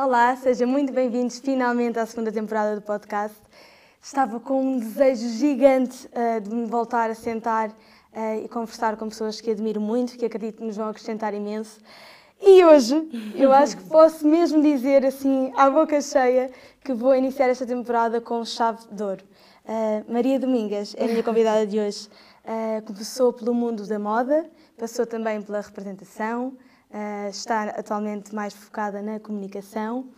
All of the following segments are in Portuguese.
Olá, sejam muito bem-vindos finalmente à segunda temporada do podcast. Estava com um desejo gigante uh, de me voltar a sentar uh, e conversar com pessoas que admiro muito, que acredito que nos vão acrescentar imenso. E hoje, eu acho que posso mesmo dizer assim, à boca cheia, que vou iniciar esta temporada com chave de ouro. Uh, Maria Domingas é a minha convidada de hoje. começou pelo mundo da moda, passou também pela representação, uh, está atualmente mais focada na comunicação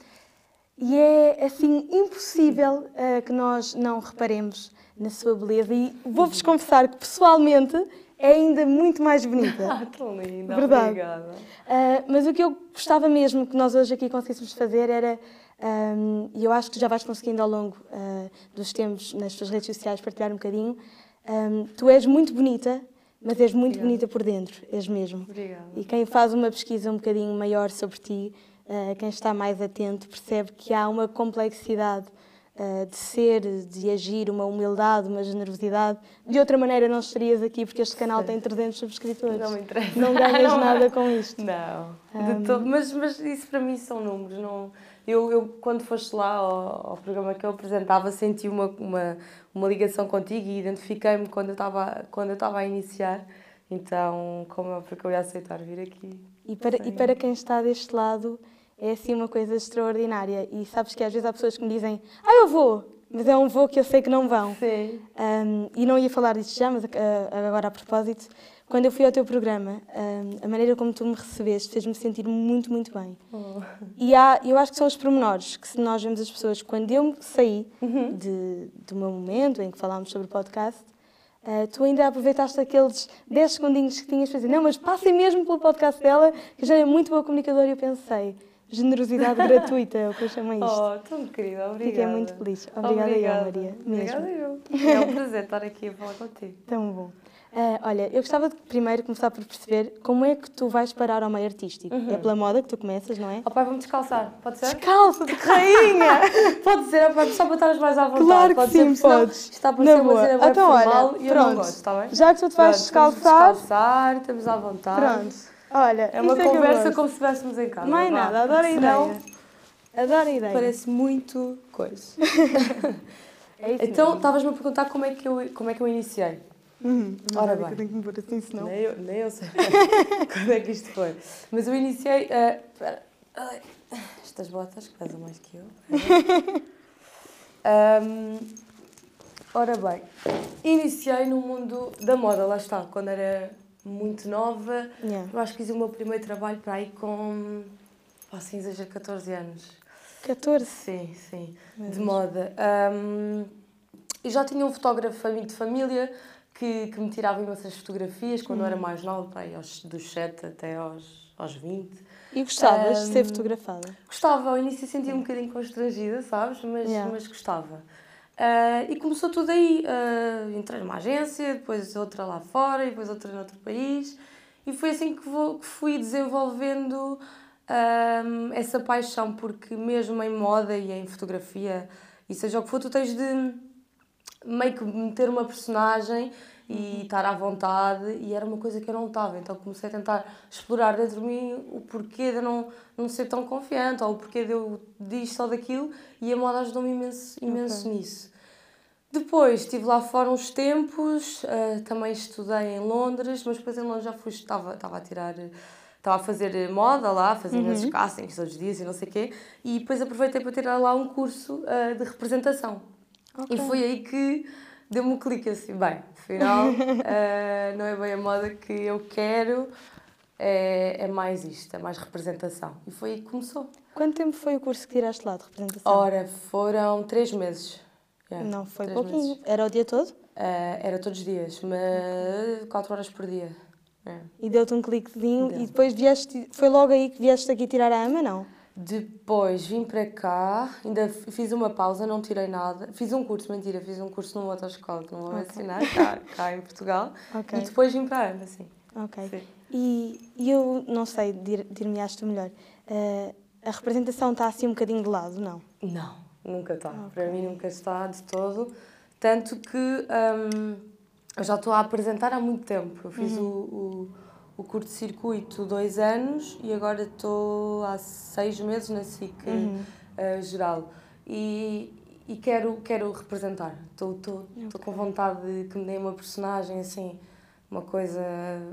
e é assim impossível uh, que nós não reparemos na sua beleza e vou-vos confessar que pessoalmente é ainda muito mais bonita. Ah, que linda, Verdade. obrigada. Uh, mas o que eu gostava mesmo que nós hoje aqui conseguíssemos fazer era, um, e eu acho que já vais conseguindo ao longo uh, dos tempos nas tuas redes sociais partilhar um bocadinho, um, tu és muito bonita, mas és muito Obrigada. bonita por dentro, és mesmo. Obrigada. E quem faz uma pesquisa um bocadinho maior sobre ti, uh, quem está mais atento, percebe que há uma complexidade uh, de ser, de agir, uma humildade, uma generosidade. De outra maneira, não estarias aqui porque este canal tem 300 subscritores. Não me interessa. Não ganhas não, nada com isto. Não, um... mas, mas isso para mim são números. Não eu, eu quando foste lá ao, ao, programa que eu apresentava, senti uma, uma, uma ligação contigo e identifiquei-me quando eu estava quando eu estava a iniciar. Então, como é porque eu ia aceitar vir aqui? E para, e para quem está deste lado, é assim uma coisa extraordinária. E sabes que às vezes há pessoas que me dizem: Ah, eu vou! Mas é um voo que eu sei que não vão. Sim. Um, e não ia falar disto já, mas uh, agora a propósito, quando eu fui ao teu programa, a maneira como tu me recebeste fez-me sentir muito, muito bem. Oh. E há, eu acho que são os pormenores que, se nós vemos as pessoas, quando eu saí uhum. de, do meu momento em que falámos sobre o podcast, uh, tu ainda aproveitaste aqueles 10 segundinhos que tinhas para dizer, não, mas passem mesmo pelo podcast dela, que já é muito boa comunicadora, e eu pensei, generosidade gratuita, é o que eu chamo isto. Oh, tão querida, obrigada. Fiquei muito feliz. Obrigada, obrigada. eu, Maria. Mesmo. Obrigada eu. É um prazer estar aqui a falar contigo. Tão bom. Uh, olha, eu gostava de primeiro começar por perceber como é que tu vais parar ao meio artístico. Uhum. É pela moda que tu começas, não é? Oh pai, vamos descalçar, pode ser? Descalça-te, rainha! pode ser, pai, só para estares mais à vontade. Claro que pode sim, ser, podes. Está a parecer uma cena então, formal olha, e pronto. eu não gosto, está bem? Já que tu te vais descalçar... descalçar, estamos à vontade. Pronto. Olha, é uma é conversa como se estivéssemos em casa. Não é nada, adoro a ideia. Adoro a ideia. Parece muito coisa. é então, estavas-me a perguntar como é, que eu, como é que eu iniciei. Uhum, Ora bem. Eu tenho que me pôr assim, senão... Nem eu, nem eu sei quando é que isto foi. Mas eu iniciei... Uh, estas botas que pesam mais que eu. um, ora bem, iniciei no mundo da moda, lá está, quando era muito nova. Yeah. Eu acho que fiz o meu primeiro trabalho para aí com, assim, exagero, 14 anos. 14? Sim, sim, de moda. Um, e já tinha um fotógrafo de família que, que me tirava imensas fotografias quando eu era mais nova, pá, aos, dos 7 até aos, aos 20. E gostavas um, de ser fotografada? Gostava, ao início sentia um bocadinho constrangida, sabes? Mas, yeah. mas gostava. Uh, e começou tudo aí. Uh, entrei numa agência, depois outra lá fora, e depois outra noutro país. E foi assim que, vou, que fui desenvolvendo um, essa paixão, porque mesmo em moda e em fotografia, e seja o que for, tu tens de meio que meter uma personagem e uhum. estar à vontade e era uma coisa que eu não estava então comecei a tentar explorar dentro de mim o porquê de não não ser tão confiante ou o porquê de eu disto ou daquilo e a moda ajudou-me imenso, imenso okay. nisso depois estive lá fora uns tempos uh, também estudei em Londres mas depois em Londres já fui estava estava a tirar estava a fazer moda lá, a fazer uhum. castings todos os dias e não sei o quê, e depois aproveitei para tirar lá um curso uh, de representação. Okay. E foi aí que deu-me um clique assim, bem, afinal uh, não é bem a moda que eu quero, é, é mais isto, é mais representação. E foi aí que começou. Quanto tempo foi o curso que tiraste lá de representação? Ora, foram três meses. Yeah, não foi pouquinho. Meses. Era o dia todo? Uh, era todos os dias, mas quatro horas por dia. É. E deu-te um cliquezinho deu. e depois vieste, foi logo aí que vieste aqui tirar a ama, não? Depois vim para cá, ainda fiz uma pausa, não tirei nada. Fiz um curso, mentira, fiz um curso numa outra escola que não vou okay. ensinar, cá, cá em Portugal. Okay. E depois vim para a AMA, sim. Ok. Sim. E, e eu não sei, dir-me-aste dir melhor, uh, a representação está assim um bocadinho de lado, não? Não, nunca está. Okay. Para mim nunca está de todo. Tanto que um, eu já estou a apresentar há muito tempo. Eu fiz uhum. o, o, o curto-circuito dois anos e agora estou há seis meses na SIC uhum. uh, geral. E, e quero, quero representar. Estou okay. com vontade de que me dê uma personagem assim, uma coisa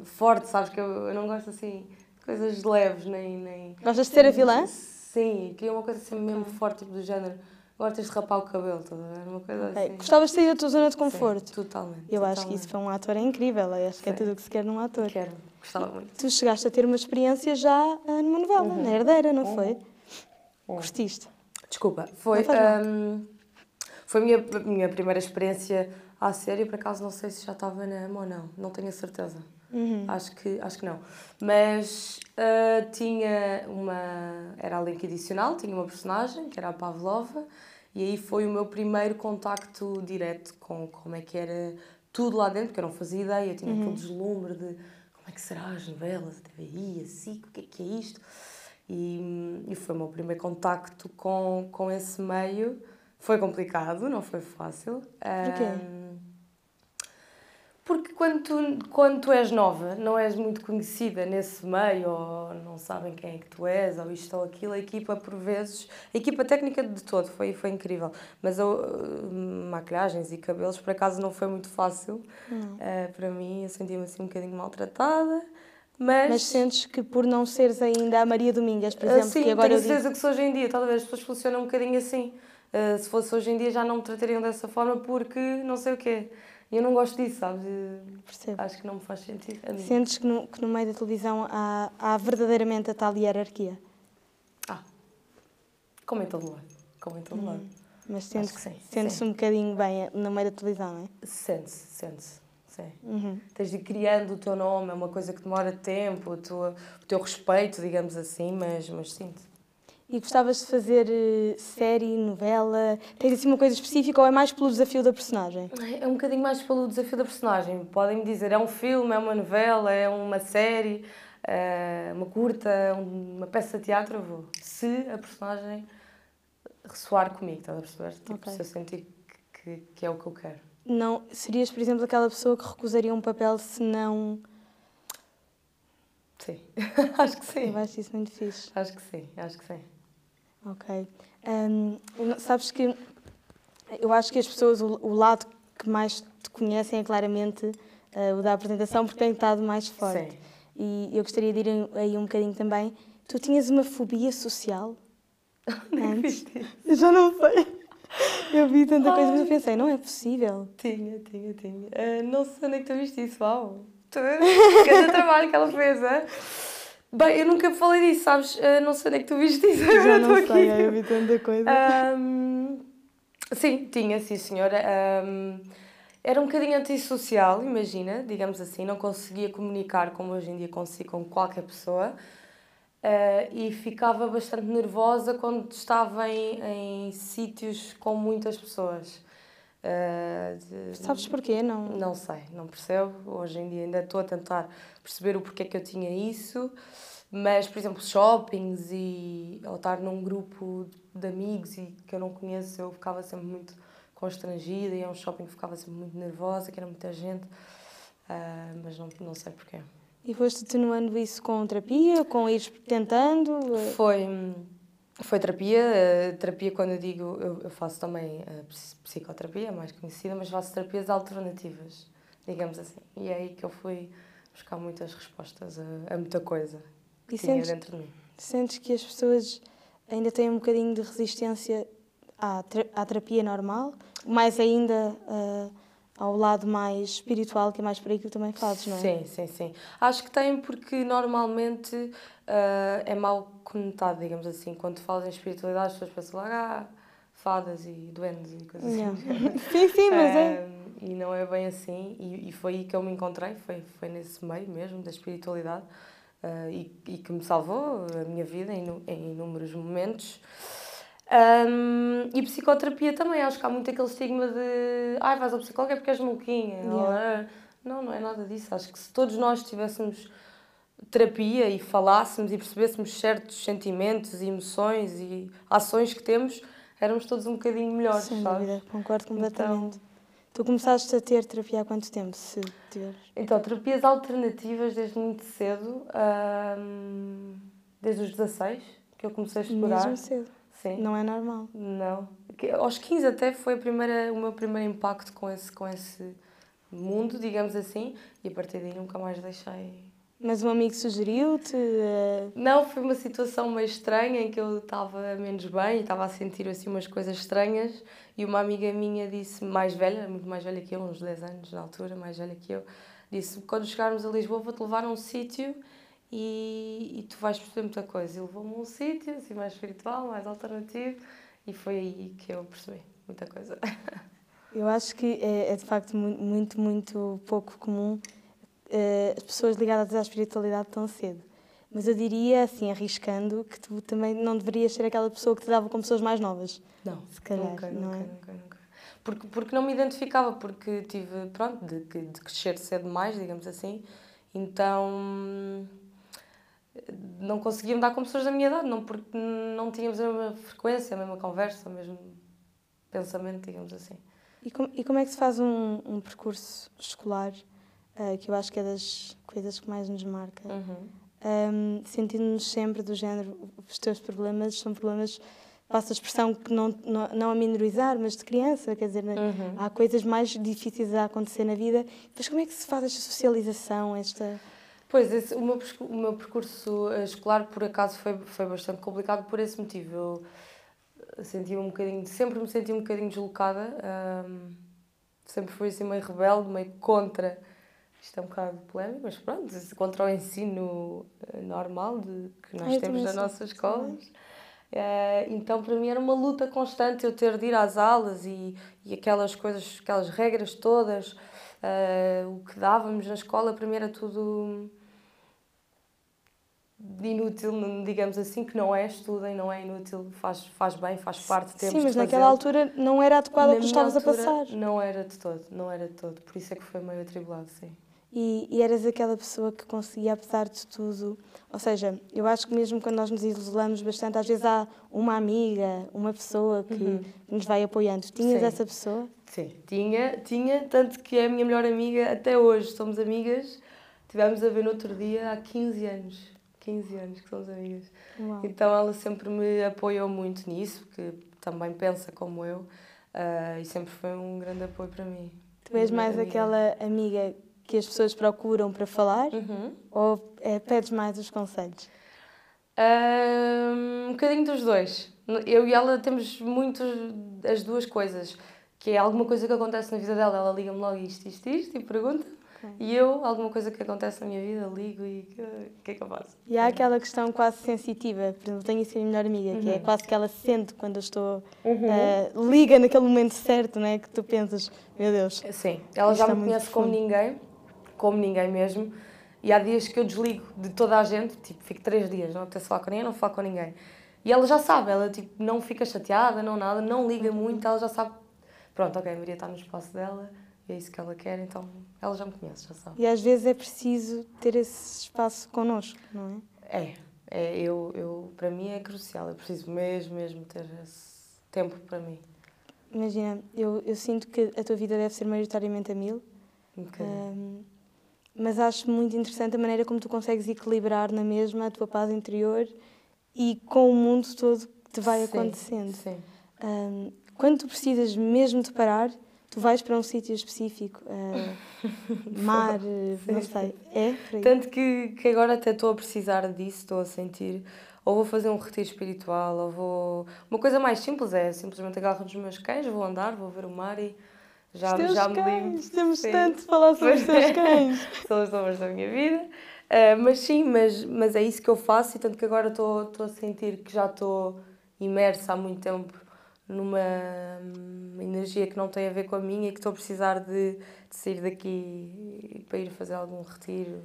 forte, sabes? Que eu, eu não gosto assim de coisas leves, nem. nem Gostas de ser a vilã? Sim, queria uma coisa assim mesmo forte, tipo do género Agora tens de rapar o cabelo, estás a ver? Uma coisa okay. assim. Gostavas de sair da tua zona de conforto? Sim, totalmente. Eu totalmente. acho que isso para um ator é incrível. Eu acho que é tudo o que se quer num ator. Quero, gostava muito. Tu chegaste a ter uma experiência já uh, numa novela, uhum. na Herdeira, não uhum. foi? Uhum. Gostiste? Desculpa, foi. Um, foi a minha, minha primeira experiência à série, por acaso não sei se já estava na AMA ou não, não tenho a certeza. Uhum. Acho, que, acho que não. Mas uh, tinha uma. Era a link adicional, tinha uma personagem, que era a Pavlova, e aí foi o meu primeiro contacto direto com como é que era tudo lá dentro, porque eu não fazia ideia, tinha uhum. aquele deslumbre de como é que será as novelas, a TVI, a SIC, o que é que é isto? E, e foi o meu primeiro contacto com, com esse meio. Foi complicado, não foi fácil. Porquê? Um, quando tu, quando tu és nova, não és muito conhecida nesse meio, ou não sabem quem é que tu és, ou isto ou aquilo, a equipa, por vezes, a equipa técnica de todo foi, foi incrível. Mas eu, uh, maquilhagens e cabelos, por acaso, não foi muito fácil uh, para mim. Eu sentia-me assim um bocadinho maltratada. Mas... mas sentes que por não seres ainda a Maria Domingas, por exemplo, sim, que agora tenho certeza digo... que hoje em dia, talvez as pessoas funcionam um bocadinho assim. Uh, se fosse hoje em dia já não me tratariam dessa forma porque não sei o quê. E eu não gosto disso, sabes? Percebo. Acho que não me faz sentido. Sentes que no, que no meio da televisão há, há verdadeiramente a tal hierarquia? Ah, como em todo lado. Como em todo lado. Hum. Mas sentes-se sentes um bocadinho bem no meio da televisão, não é? Sente-se, sente-se. Sim. Uhum. Tens de ir criando o teu nome, é uma coisa que demora tempo, o teu, o teu respeito, digamos assim, mas, mas sinto. E gostavas de fazer uh, série, novela? Tens assim uma coisa específica ou é mais pelo desafio da personagem? É um bocadinho mais pelo desafio da personagem. Podem-me dizer, é um filme, é uma novela, é uma série, é uma curta, uma peça de teatro, eu vou. Se a personagem ressoar comigo, estás a perceber? Tipo, okay. se eu sentir que, que, que é o que eu quero. Não, serias, por exemplo, aquela pessoa que recusaria um papel se não Sim, acho que sim. Eu acho isso muito fixe. Acho que sim, acho que sim. Ok. Um, sabes que eu acho que as pessoas, o, o, lado que mais te conhecem é claramente uh, o da apresentação, porque tem estado mais forte. Sim. E eu gostaria de ir aí um bocadinho também. Tu tinhas uma fobia social? Antes? Eu já não sei. Eu vi tanta coisa, mas eu pensei, não é possível. Tinha, tinha, tinha. Uh, não sei onde é que tu viste isso, uau. Tu, cada trabalho que ela fez, é? Bem, eu nunca falei disso, sabes? Uh, não sei onde é que tu viste isso. Já não sei, aqui. eu vi tanta coisa. Um, sim, tinha, sim, senhora. Um, era um bocadinho antissocial, imagina, digamos assim. Não conseguia comunicar como hoje em dia consigo com qualquer pessoa. Uh, e ficava bastante nervosa quando estava em, em sítios com muitas pessoas. Uh, Sabes porquê? Não... não sei, não percebo. Hoje em dia ainda estou a tentar perceber o porquê que eu tinha isso. Mas, por exemplo, shoppings e ou estar num grupo de amigos e que eu não conheço, eu ficava sempre muito constrangida. E é um shopping que ficava sempre muito nervosa, que era muita gente. Uh, mas não, não sei porquê. E foste atenuando isso com terapia, com ir tentando? Foi foi terapia. terapia, quando eu digo, eu, eu faço também a psicoterapia, mais conhecida, mas faço terapias alternativas, digamos assim. E é aí que eu fui buscar muitas respostas a, a muita coisa que e tinha sentes, dentro de mim. Sentes que as pessoas ainda têm um bocadinho de resistência à, à terapia normal? Mais ainda uh, ao lado mais espiritual, que é mais por aí que tu também fazes, não é? Sim, sim, sim. Acho que tem porque normalmente uh, é mal conotado, digamos assim. Quando falas em espiritualidade, as pessoas pensam logo, ah, fadas e duendes e coisas assim. sim, sim, mas é. E não é bem assim. E, e, foi aí que eu me encontrei, foi, foi nesse meio mesmo da espiritualidade. Uh, e, e, que me salvou a minha vida em, em inúmeros momentos. Um, e psicoterapia também, acho que há muito aquele estigma de ai, vais ao psicólogo é porque és maluquinha. Yeah. Não, não é nada disso. Acho que se todos nós tivéssemos terapia e falássemos e percebêssemos certos sentimentos e emoções e ações que temos, éramos todos um bocadinho melhores, Sem sabes? dúvida, concordo completamente. Então... Tu começaste a ter terapia há quanto tempo, se tiveres? Então, terapias alternativas desde muito cedo, hum, desde os 16, que eu comecei a explorar. Mesmo cedo. Sim. Não é normal. Não. Aos 15 até foi a primeira, o meu primeiro impacto com esse, com esse mundo, digamos assim, e a partir daí nunca mais deixei. Mas um amigo sugeriu-te. eh, Não, foi uma situação meio estranha em que eu estava menos bem e estava a sentir assim umas coisas estranhas e uma amiga minha disse, mais velha, muito mais velha que eu, uns 10 anos na altura, mais velha que eu, disse, quando chegarmos a Lisboa vou-te levar a um sítio e, e tu vais perceber muita coisa. E levou-me a um sítio, assim, mais espiritual, mais alternativo e foi aí que eu percebi muita coisa. Eu acho que é, é de facto mu- muito, muito pouco comum eh, as pessoas ligadas à espiritualidade tão cedo. Mas eu diria, assim, arriscando, que tu também não deverias ser aquela pessoa que te dava com pessoas mais novas. Não, Se calhar, nunca, não nunca, é? nunca, nunca. Porque, porque não me identificava, porque tive, pronto, de, de crescer cedo mais, digamos assim, então não conseguia me dar com pessoas da minha idade, não, porque não tínhamos a mesma frequência, a mesma conversa, o mesmo pensamento, digamos assim. E, com- e como é que se faz um, um percurso escolar, eh, que eu acho que é das coisas que mais nos marca? Uhum. um, sentindo-nos sempre do género, os teus problemas são problemas, passo a expressão que não, não, não a minorizar, mas de criança, quer dizer? Uhum. há coisas mais difíceis a acontecer na vida. Mas como é que se faz esta socialização, esta... Pois, esse, o, meu, o meu percurso eh, escolar, por acaso, foi, foi bastante complicado por esse motivo. Eu eh, senti um bocadinho, sempre me senti um bocadinho deslocada, ahm, sempre fui assim meio rebelde, meio contra, isto é um bocado polémico, mas pronto, contra o ensino eh, normal de, que nós eu temos nas nossas sou escolas. Então, para mim, era uma luta constante eu ter de ir às aulas e, e aquelas coisas, aquelas regras todas, eh, o que dávamos na escola, para mim era tudo inútil, digamos assim, que não é, estudem, não é inútil, faz, faz bem, faz parte, temos Sim, mas naquela altura não era adequado ao que estavas a passar. Não era de todo, não era de todo, por isso é que foi meio atribulado, sim. E, e eras aquela pessoa que conseguia, apesar de tudo... Ou seja, eu acho que mesmo quando nós nos isolamos bastante, às vezes há uma amiga, uma pessoa que Uhum. nos vai apoiando. Tinhas Sim. essa pessoa? Sim, tinha, tinha, tanto que é a minha melhor amiga até hoje, somos amigas, tivemos a ver no outro dia há 15 anos, 15 anos que somos amigas. Uau. Então ela sempre me apoiou muito nisso, porque também pensa como eu, ah, e sempre foi um grande apoio para mim. Tu és mais amiga. aquela amiga que as pessoas procuram para falar Uhum. ou é, pedes mais os conselhos? Ah, um bocadinho dos dois. Eu e ela temos muito as duas coisas, que é alguma coisa que acontece na vida dela, ela liga-me logo isto, isto, isto e pergunta. Ok. E eu, alguma coisa que acontece na minha vida, ligo e "Ah, o que é que eu faço? E há aquela questão quase sensitiva, por exemplo, tenho assim a minha melhor amiga, que é Uhum. quase que ela sente quando eu estou, eh, liga naquele momento certo, não é? Que tu pensas, meu Deus, Sim, ela já me conhece como ninguém, como ninguém mesmo. E há dias que eu desligo de toda a gente, tipo, fico três dias, não apetece falar com ninguém, não falo com ninguém. E ela já sabe, ela tipo, não fica chateada, não nada, não liga muito, ela já sabe. Pronto, ok, a Maria está no espaço dela, e é isso que ela quer, então ela já me conhece, já sabe. E às vezes é preciso ter esse espaço connosco, não é? É, é eu, eu, para mim é crucial, eu preciso mesmo, mesmo ter esse tempo para mim. Imagina, eu, eu sinto que a tua vida deve ser maioritariamente a mil, Um bocadinho. Ahm, mas acho muito interessante a maneira como tu consegues equilibrar na mesma a tua paz interior e com o mundo todo que te vai Sim, acontecendo. Sim. Ahm, quando tu precisas mesmo de parar, tu vais para um sítio específico, ah, mar, eh, não sei, é por aí. Tanto que, que agora até estou a precisar disso, estou a sentir. Ou vou fazer um retiro espiritual, ou vou. Uma coisa mais simples é simplesmente agarro nos meus cães, vou andar, vou ver o mar e já, os teus já me cães, limpo. temos Sim. tanto de falar sobre os teus é. cães. São as sombras da minha vida. Ah, mas sim, mas, mas é isso que eu faço e tanto que agora estou a sentir que já estou imersa há muito tempo numa hum, energia que não tem a ver com a minha e que estou a precisar de, de sair daqui para ir fazer algum retiro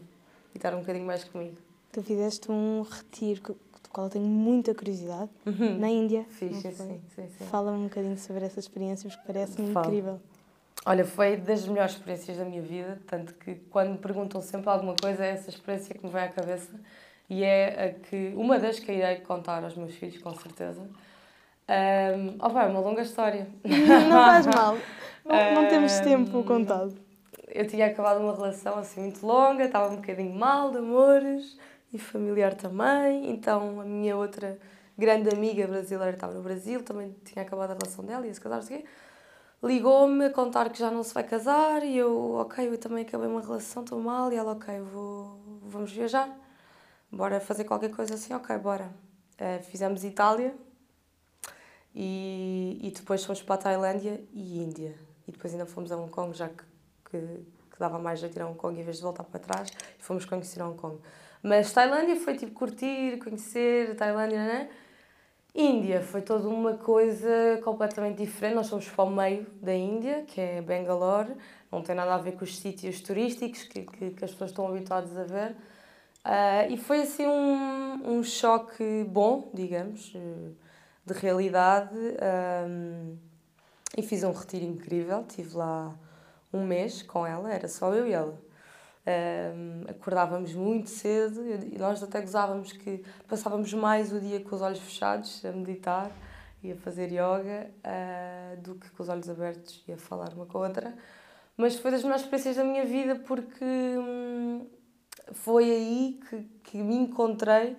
e estar um bocadinho mais comigo. Tu fizeste um retiro do qual eu tenho muita curiosidade, na Índia. Fiz, sim, sim, sim. Fala-me um bocadinho sobre essa experiência, porque parece-me incrível. Olha, foi das melhores experiências da minha vida, tanto que quando me perguntam sempre alguma coisa, é essa experiência que me vem à cabeça e é a que, uma das que irei contar aos meus filhos, com certeza. Um, oh, é uma longa história. Não faz mal. Não, não temos tempo contado. Eu tinha acabado uma relação assim muito longa, estava um bocadinho mal de amores e familiar também. Então a minha outra grande amiga brasileira estava no Brasil, também tinha acabado a relação dela, ia se casar, não sei o quê. Ligou-me a contar que já não se vai casar e eu, ok, eu também acabei uma relação, estou mal. E ela, ok, vou, vamos viajar, bora fazer qualquer coisa assim, ok, bora. Uh, fizemos Itália e, e depois fomos para a Tailândia e Índia. E depois ainda fomos a Hong Kong, já que, que, que dava mais jeito ir a Hong Kong em vez de voltar para trás, e fomos conhecer Hong Kong. Mas Tailândia foi tipo curtir, conhecer Tailândia, né? Índia foi toda uma coisa completamente diferente. Nós fomos para o meio da Índia, que é Bangalore, não tem nada a ver com os sítios turísticos que, que, que as pessoas estão habituadas a ver. Uh, e foi assim um, um choque bom, digamos, de realidade. Um, e fiz um retiro incrível, estive lá um mês com ela, era só eu e ela. Um, acordávamos muito cedo e nós até gozávamos que passávamos mais o dia com os olhos fechados a meditar e a fazer yoga uh, do que com os olhos abertos e a falar uma com a outra. Mas foi das melhores experiências da minha vida porque hum, foi aí que, que me encontrei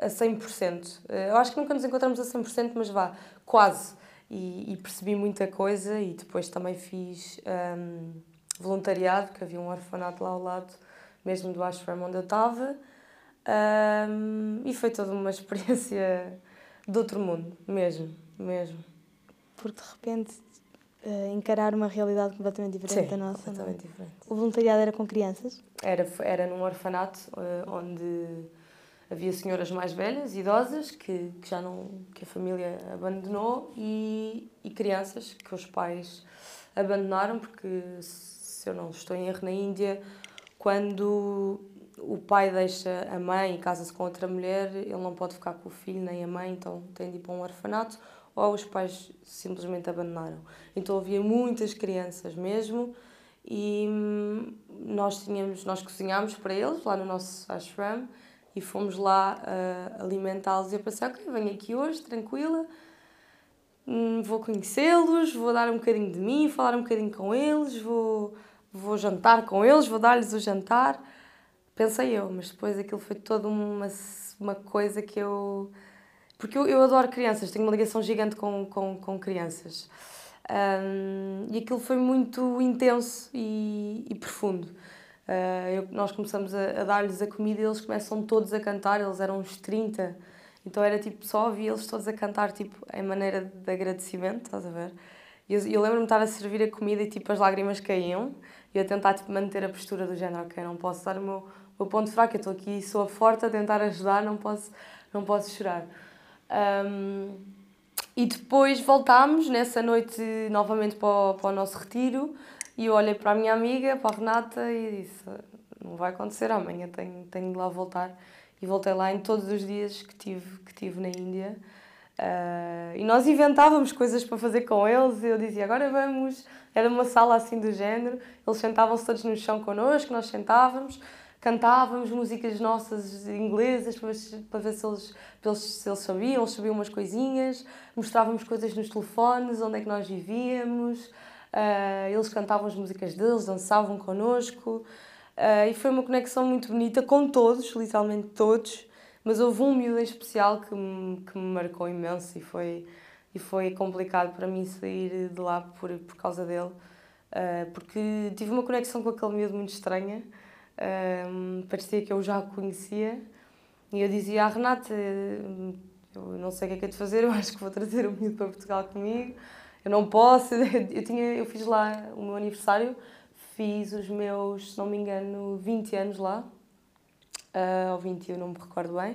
a 100%. Eu acho que nunca nos encontramos a 100%, mas vá, quase. E, e percebi muita coisa e depois também fiz. Um, voluntariado, que havia um orfanato lá ao lado, mesmo do ashram onde eu estava. Um, e foi toda uma experiência de outro mundo, mesmo, mesmo. Porque de repente uh, encarar uma realidade completamente diferente Sim, da nossa. É? completamente diferente. O voluntariado era com crianças? Era, era num orfanato uh, onde havia senhoras mais velhas, idosas, que, que já não que a família abandonou e, e crianças que os pais abandonaram porque se eu não estou em erro, na Índia, quando o pai deixa a mãe e casa-se com outra mulher, ele não pode ficar com o filho nem a mãe, então tem de ir para um orfanato, ou os pais simplesmente abandonaram. Então havia muitas crianças mesmo e hum, nós tínhamos, nós cozinhámos para eles lá no nosso ashram e fomos lá uh, alimentá-los e eu pensei, ok, venho aqui hoje, tranquila, hum, vou conhecê-los, vou dar um bocadinho de mim, falar um bocadinho com eles, vou vou jantar com eles, vou dar-lhes o jantar. Pensei eu, mas depois aquilo foi toda uma, uma coisa que eu. Porque eu, eu adoro crianças, tenho uma ligação gigante com, com, com crianças. Um, e aquilo foi muito intenso e, e profundo. Uh, eu, nós começamos a, a dar-lhes a comida e eles começam todos a cantar, eles eram uns 30. Então era tipo, só ouvia eles todos a cantar, tipo, em maneira de agradecimento, estás a ver? E eu, eu lembro-me de estar a servir a comida e tipo, as lágrimas caíam e a tentar tipo, manter a postura do género, ok, não posso dar o meu, o ponto fraco, eu estou aqui, sou forte a tentar ajudar, não posso, não posso chorar. Um, e depois voltámos nessa noite novamente para o, para o nosso retiro e eu olhei para a minha amiga, para a Renata e disse, não vai acontecer amanhã, tenho, tenho de lá voltar. E voltei lá em todos os dias que tive, que tive na Índia. Uh, e nós inventávamos coisas para fazer com eles. Eu dizia, agora vamos. Era uma sala assim do género. Eles sentavam-se todos no chão connosco, nós sentávamos, cantávamos músicas nossas inglesas para para ver se, eles, eles, se eles sabiam. Eles sabiam umas coisinhas. Mostrávamos coisas nos telefones, onde é que nós vivíamos. Uh, eles cantavam as músicas deles, dançavam connosco. Uh, e foi uma conexão muito bonita com todos, literalmente todos. Mas houve um miúdo em especial que me, que me marcou imenso e foi, e foi complicado para mim sair de lá por, por causa dele, uh, porque tive uma conexão com aquele miúdo muito estranha, parecia que eu já o conhecia, e eu dizia à Renata, eu não sei o que é que é de fazer, eu acho que vou trazer o miúdo para Portugal comigo, eu não posso, eu, tinha, eu fiz lá o meu aniversário, fiz os meus, se não me engano, 20 anos lá, uh, ou 21, não me recordo bem.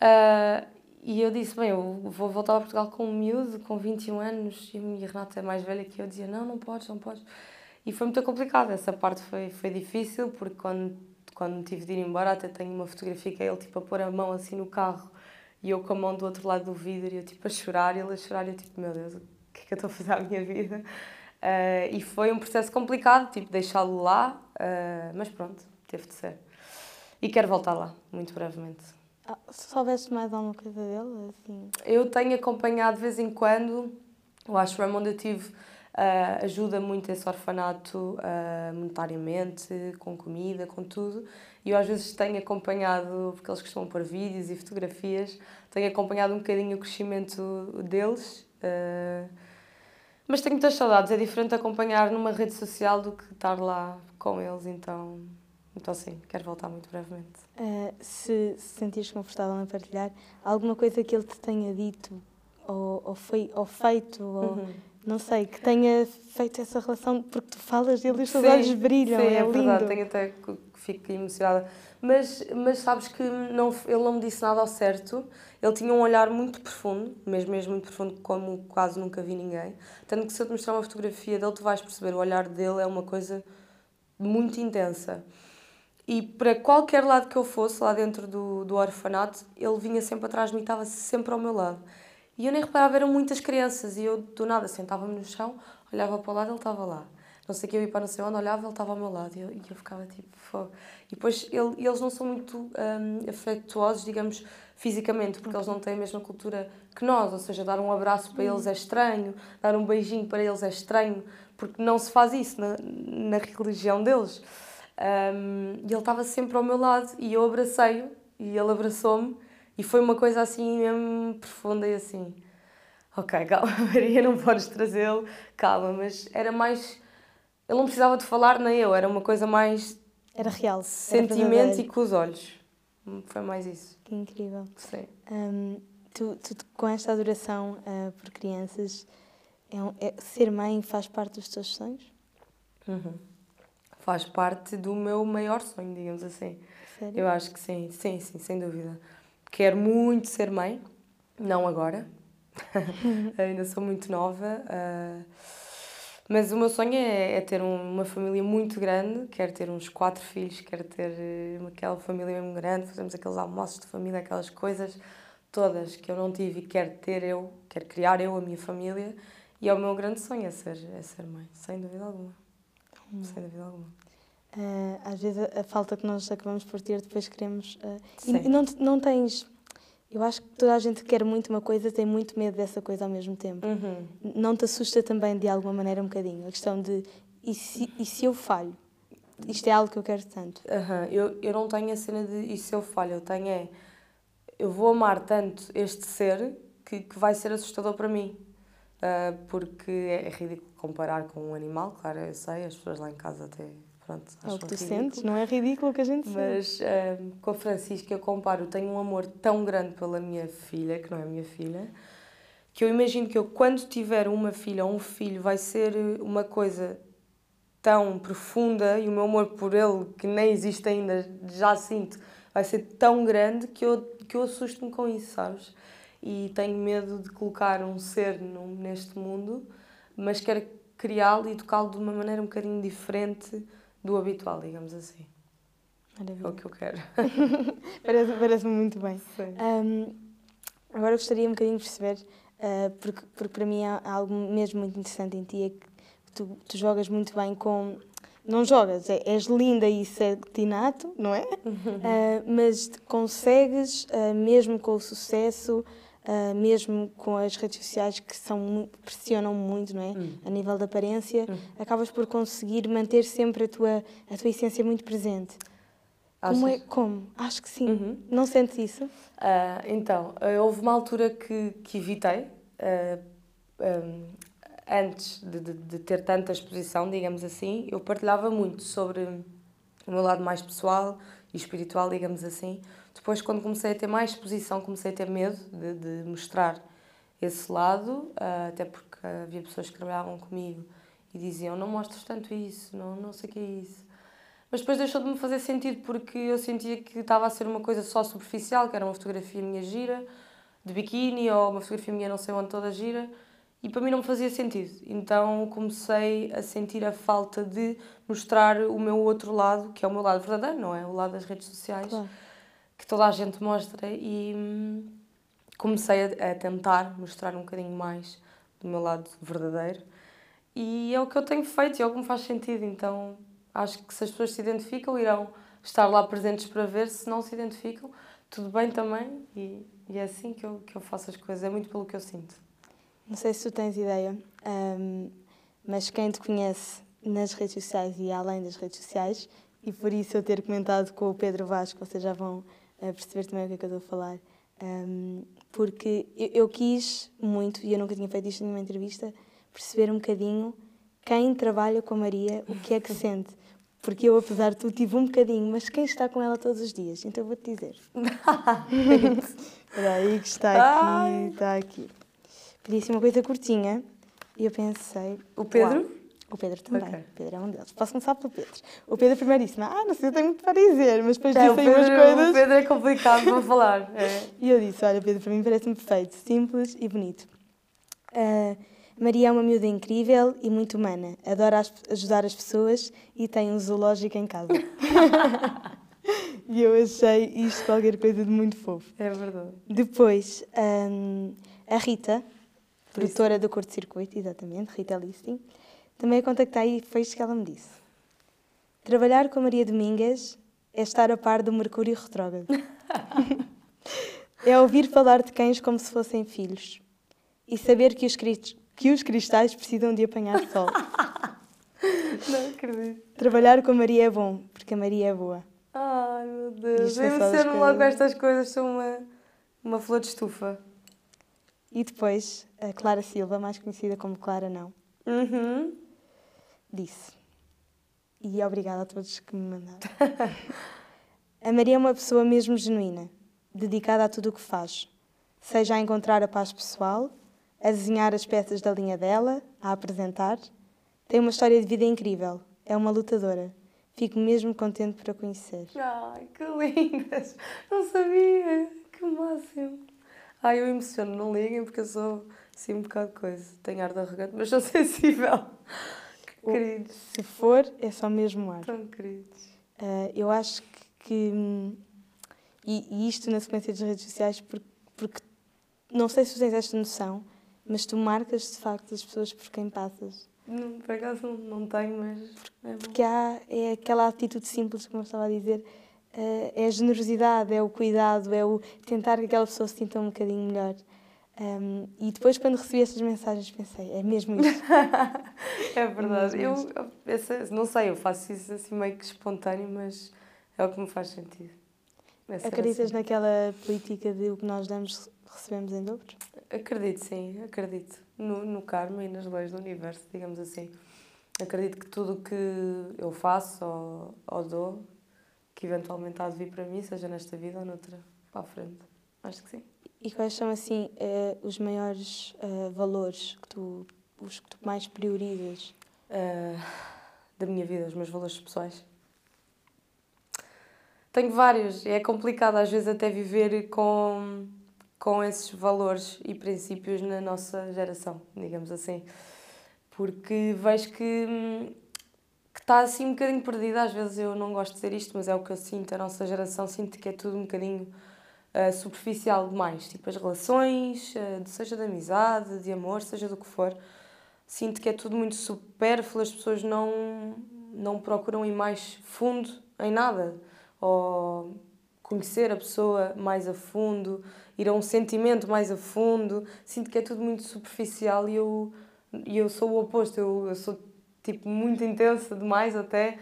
Uh, e eu disse, bem, eu vou voltar a Portugal com um miúdo, com 21 anos, e a minha Renata é mais velha que eu, dizia, não, não podes, não podes. E foi muito complicado, essa parte foi, foi difícil, porque quando, quando tive de ir embora, até tenho uma fotografia que é ele, tipo, a pôr a mão assim no carro, e eu com a mão do outro lado do vidro, e eu, tipo, a chorar, e ele a chorar, e eu, tipo, meu Deus, que é que eu estou a fazer à minha vida? Uh, e foi um processo complicado, tipo, deixá-lo lá, uh, mas pronto, teve de ser. E quero voltar lá, muito brevemente. Ah, soubeste mais alguma coisa dele? Assim? Eu tenho acompanhado de vez em quando, o Ashram onde eu tive uh, ajuda muito esse orfanato monetariamente, com comida, com tudo. E eu às vezes tenho acompanhado, porque eles costumam pôr vídeos e fotografias, tenho acompanhado um bocadinho o crescimento deles. Uh, mas tenho muitas saudades, é diferente acompanhar numa rede social do que estar lá com eles, então, então sim, quero voltar muito brevemente. Uh, se, se sentires confortável em partilhar, alguma coisa que ele te tenha dito ou, ou, foi, ou feito, ou, uhum. Não sei, que tenha feito essa relação, porque tu falas dele e os teus olhos brilham, sim, é, é lindo. verdade, tenho até fico emocionada. Mas, mas sabes que não, ele não me disse nada ao certo. Ele tinha um olhar muito profundo, mesmo, mesmo muito profundo, como quase nunca vi ninguém. Tanto que se eu te mostrar uma fotografia dele, tu vais perceber, o olhar dele é uma coisa muito intensa. E para qualquer lado que eu fosse, lá dentro do, do orfanato, ele vinha sempre atrás de mim, estava sempre ao meu lado. E eu nem reparava, eram muitas crianças, e eu do nada sentava-me no chão, olhava para o lado, ele estava lá. Não sei que, eu ia para não sei onde, olhava, ele estava ao meu lado. E eu, e eu ficava tipo. E depois ele, eles não são muito um, afetuosos, digamos, fisicamente, porque eles não têm a mesma cultura que nós, ou seja, dar um abraço para eles é estranho, dar um beijinho para eles é estranho, porque não se faz isso na, na religião deles. Um, e ele estava sempre ao meu lado e eu abracei-o e ele abraçou-me e foi uma coisa assim mesmo profunda e assim ok, calma Maria, não podes trazê-lo, calma, mas era mais ele não precisava de falar, nem eu, era uma coisa mais. Era real. Sentimento era e com os olhos. Foi mais isso. Que incrível. Sim. Um, tu, tu, com esta adoração uh, por crianças, é, um, é, ser mãe faz parte dos teus sonhos? Uhum. Faz parte do meu maior sonho, digamos assim. Sério? Eu acho que sim, sim, sim, sem dúvida. Quero muito ser mãe, não agora. Ainda sou muito nova. Uh, mas o meu sonho é, é ter uma família muito grande, quero ter uns quatro filhos, quero ter eh, aquela família mesmo grande, fazemos aqueles almoços de família, aquelas coisas todas que eu não tive e quero ter eu, quero criar eu a minha família. E é o meu grande sonho é ser, é ser mãe, sem dúvida alguma. Hum. Sem dúvida alguma. Uh, às vezes a, a, falta que nós acabamos por ter, depois queremos. Uh, e, e não, não tens eu acho que toda a gente quer muito uma coisa, tem muito medo dessa coisa ao mesmo tempo. Uhum. Não te assusta também, de alguma maneira, um bocadinho? A questão de, e se, e se eu falho? Isto é algo que eu quero tanto. Uhum. Eu, eu não tenho a cena de, e se eu falho? Eu tenho é, eu vou amar tanto este ser que, que vai ser assustador para mim. Uh, porque é, é ridículo comparar com um animal, claro, eu sei, as pessoas lá em casa até Pronto, é o que tu ridículo. sentes, não é ridículo o que a gente Mas sente. um, com a Francisca eu comparo, tenho um amor tão grande pela minha filha, que não é minha filha, que eu imagino que eu, quando tiver uma filha ou um filho, vai ser uma coisa tão profunda e o meu amor por ele, que nem existe ainda, já sinto, vai ser tão grande que eu, que eu assusto-me com isso, sabes? E tenho medo de colocar um ser num, neste mundo, mas quero criá-lo e educá-lo de uma maneira um bocadinho diferente do habitual, digamos assim. Maravilha. É o que eu quero. parece, parece muito bem. Um, agora gostaria um bocadinho de perceber, uh, porque, porque para mim há algo mesmo muito interessante em ti, é que tu, tu jogas muito bem com. Não jogas, é, és linda e isso é tinato, não é? Uh, mas consegues, uh, mesmo com o sucesso, uh, mesmo com as redes sociais que são pressionam muito, não é? Hum. A nível da aparência, hum. acabas por conseguir manter sempre a tua a tua essência muito presente. Achas? Como é? Como? Acho que sim. Uhum. Não sentes isso? Uh, então, uh, houve uma altura que, que evitei, um, antes de, de, de, ter tanta exposição, digamos assim, eu partilhava muito sobre o meu lado mais pessoal e espiritual, digamos assim, depois, quando comecei a ter mais exposição, comecei a ter medo de, de mostrar esse lado, uh, até porque havia pessoas que trabalhavam comigo e diziam: Não mostras tanto isso, não, não sei o que é isso. Mas depois deixou de me fazer sentido porque eu sentia que estava a ser uma coisa só superficial, que era uma fotografia minha gira, de biquíni ou uma fotografia minha não sei onde toda gira, e para mim não me fazia sentido. Então comecei a sentir a falta de mostrar o meu outro lado, que é o meu lado verdadeiro, não é? O lado das redes sociais. Claro que toda a gente mostra e hum, comecei a, tentar mostrar um bocadinho mais do meu lado verdadeiro. E é o que eu tenho feito e é o que me faz sentido, então acho que se as pessoas se identificam irão estar lá presentes para ver, se não se identificam tudo bem também. E, e é assim que eu, que eu faço as coisas, é muito pelo que eu sinto. Não sei se tu tens ideia, um, mas quem te conhece nas redes sociais e além das redes sociais, e por isso eu ter comentado com o Pedro Vasco, vocês já vão perceber também o que é que eu estou a falar, um, porque eu, eu, quis muito, e eu nunca tinha feito isto numa entrevista, perceber um bocadinho quem trabalha com a Maria, o que é que sente. Porque eu, apesar de tudo, tive um bocadinho, mas quem está com ela todos os dias? Então eu vou-te dizer. Espera aí que está aqui, está aqui. Pedi assim uma coisa curtinha e eu pensei... O Pedro? Uau, o Pedro também. Okay. O Pedro é um deles. Posso começar pelo Pedro. O Pedro primeiro disse ah, não sei, eu tenho muito para dizer, mas depois é, disse aí umas coisas... O Pedro é complicado para falar. É. E eu disse, olha, Pedro, para mim parece-me perfeito, simples e bonito. Uh, Maria é uma miúda incrível e muito humana. Adora ajudar as pessoas e tem um zoológico em casa. e eu achei isto qualquer coisa de muito fofo. É verdade. Depois, um, a Rita, produtora do curto-circuito, exatamente, Rita Listing, também a contactei e foi isto que ela me disse. Trabalhar com a Maria Domingas é estar a par do Mercúrio retrógrado. é ouvir falar de cães como se fossem filhos e saber que os, que os cristais precisam de apanhar sol. Não acredito. Trabalhar com a Maria é bom, porque a Maria é boa. Ai, meu Deus. Eu emociono logo estas coisas, sou uma, uma flor de estufa. E depois, a Clara Silva, mais conhecida como Clara Não, uhum. Disse. E obrigada a todos que me mandaram. a Maria é uma pessoa mesmo genuína, dedicada a tudo o que faz, seja a encontrar a paz pessoal, a desenhar as peças da linha dela, a apresentar. Tem uma história de vida incrível, é uma lutadora. Fico mesmo contente por a conhecer. Ai, que lindas! Não sabia! Que máximo! Ai, eu emociono, não liguem porque eu sou assim um bocado coisa. Tenho ar de arrogante, mas sou sensível. Que queridos. Se for, é só mesmo ar. Tão queridos. Uh, eu acho que. que e, e, isto na sequência das redes sociais, porque, porque não sei se tens esta noção, mas tu marcas de facto as pessoas por quem passas. Não, por acaso não, não tenho, mas. É porque há é aquela atitude simples, como eu estava a dizer, uh, é a generosidade, é o cuidado, é o tentar que aquela pessoa se sinta um bocadinho melhor. Um, e depois, quando recebi estas mensagens, pensei: é mesmo isso. é verdade. É eu, eu, não sei, eu faço isso assim meio que espontâneo, mas é o que me faz sentido. É Acreditas assim. naquela política de o que nós damos, recebemos em dobro? Acredito, sim, acredito. No, no karma e nas leis do universo, digamos assim. Acredito que tudo o que eu faço ou, ou dou, que eventualmente há de vir para mim, seja nesta vida ou noutra, para a frente. Acho que sim. E quais são, assim, uh, os maiores uh, valores que tu, os que tu mais priorizas? Uh, da minha vida, os meus valores pessoais? Tenho vários. É complicado às vezes até viver com com esses valores e princípios na nossa geração, digamos assim. Porque vejo que, que está assim um bocadinho perdida. Às vezes eu não gosto de dizer isto, mas é o que eu sinto. A nossa geração sinto que é tudo um bocadinho uh, superficial demais. Tipo, as relações, uh, seja de amizade, de amor, seja do que for. Sinto que é tudo muito supérfluo, as pessoas não, não procuram ir mais fundo em nada. Ou conhecer a pessoa mais a fundo ir a um sentimento mais a fundo. Sinto que é tudo muito superficial e eu, eu sou o oposto. Eu, eu sou tipo muito intensa demais até,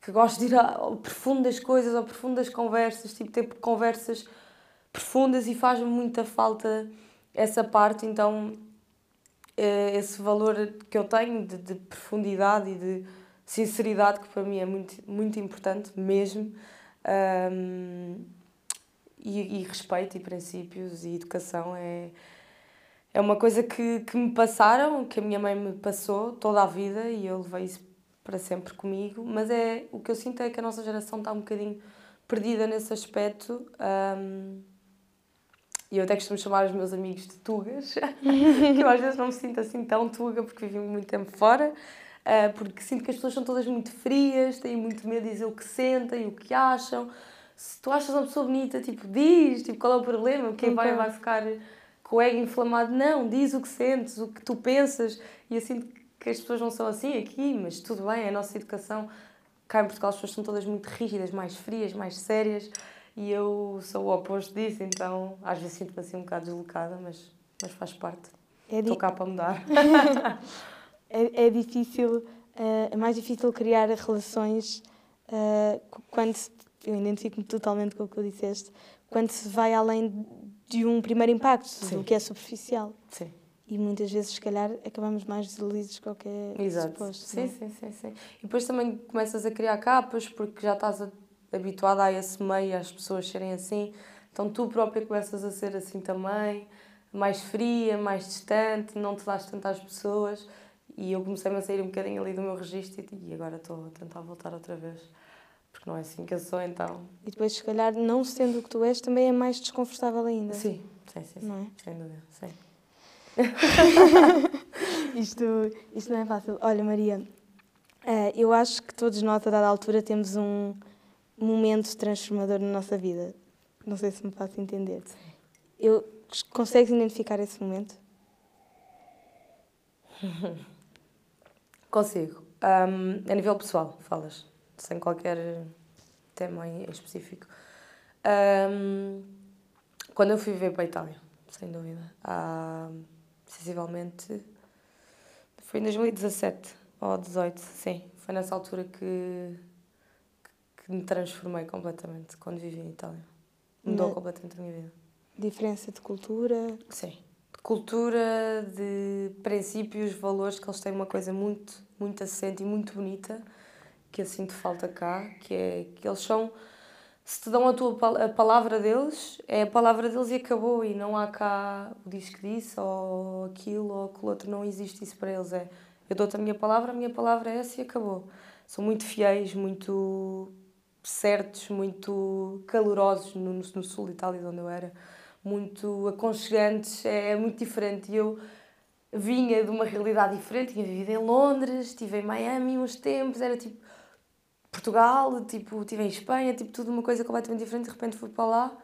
que gosto de ir ao profundo das coisas, ao profundo das conversas, tipo ter conversas profundas e faz-me muita falta essa parte, então é esse valor que eu tenho de, de, profundidade e de sinceridade que para mim é muito, muito importante mesmo. Um, e, e respeito e princípios e educação é, é uma coisa que, que me passaram, que a minha mãe me passou toda a vida e eu levei isso para sempre comigo, mas é o que eu sinto é que a nossa geração está um bocadinho perdida nesse aspecto. Um, e eu até costumo chamar os meus amigos de tugas, que eu às vezes não me sinto assim tão tuga porque vivi muito tempo fora, uh, porque sinto que as pessoas são todas muito frias, têm muito medo de dizer o que sentem, o que acham se tu achas uma pessoa bonita, tipo, diz, tipo, qual é o problema? Quem vai, vai ficar com o ego inflamado? Não, diz o que sentes, o que tu pensas. E assim que as pessoas não são assim aqui, mas tudo bem, é a nossa educação. Cá em Portugal as pessoas são todas muito rígidas, mais frias, mais sérias. E eu sou o oposto disso, então às vezes sinto-me assim um bocado deslocada, mas, mas faz parte. É, Estou cá para mudar. é, é difícil, eh, é mais difícil criar relações eh, quando se, eu identifico-me totalmente com o que tu disseste, quando se vai além de um primeiro impacto, Sim. do que é superficial. Sim, E muitas vezes, se calhar, acabamos mais o que é exato. suposto. Sim, é? sim, sim, sim. E depois também começas a criar capas porque já estás a- habituada a esse meio, às pessoas serem assim. Então tu própria começas a ser assim também, mais fria, mais distante, não te dás tanto às pessoas. E eu comecei-me a sair um bocadinho ali do meu registro e agora estou a tentar voltar outra vez. Porque não é assim que eu sou, então. E depois, se calhar, não sendo o que tu és, também é mais desconfortável ainda. Sim, sim, sim, sim. Não é? sem dúvida. Sim. Isto, isto não é fácil. Olha, Maria, eh, eu acho que todos nós, a dada altura, temos um momento transformador na nossa vida. Não sei se me faço entender. Eu, consegues identificar esse momento? Consigo. Ahm, a nível pessoal, falas, sem qualquer tema em específico. Ahm, quando eu fui viver para a Itália, sem dúvida, há sensivelmente. Foi em 2017 ou 18, sim. Foi nessa altura que, que me transformei completamente quando vivi em Itália. Mudou Na- completamente a minha vida. Diferença de cultura? Sim. De cultura, de princípios, valores, que eles têm uma coisa muito, muito assente e muito bonita, que eu sinto falta cá, que é que eles são. Se te dão a tua a palavra deles, é a palavra deles e acabou, e não há cá o diz que disse, ou aquilo, ou aquilo outro, não existe isso para eles. É eu dou-te a minha palavra, a minha palavra é essa e acabou. São muito fiéis, muito certos, muito calorosos no, no, sul de Itália, de onde eu era, muito aconchegantes, é, é muito diferente. E eu vinha de uma realidade diferente, tinha vivido em Londres, estive em Miami uns tempos, era tipo Portugal, tipo, estive em Espanha, tipo, tudo uma coisa completamente diferente, de repente fui para lá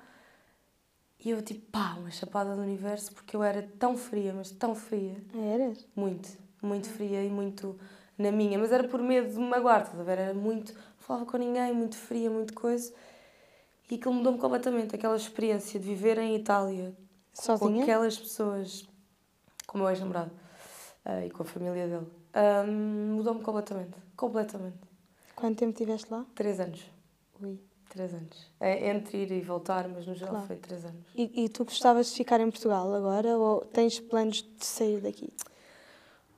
e eu tipo, pá, uma chapada do universo, porque eu era tão fria, mas tão fria. Eras? Muito, muito fria e muito na minha, mas era por medo de me magoar, estás a ver? Era muito, não falava com ninguém, muito fria, muito coisa. E aquilo mudou-me completamente, aquela experiência de viver em Itália com Sozinha? aquelas pessoas, com o meu ex-namorado eh, e com a família dele, ahm, mudou-me completamente, completamente. Quanto tempo estiveste lá? Três anos, Ui. três anos. É, entre ir e voltar, mas no geral Claro. foi três anos. E, e tu gostavas de ficar em Portugal agora ou tens planos de sair daqui?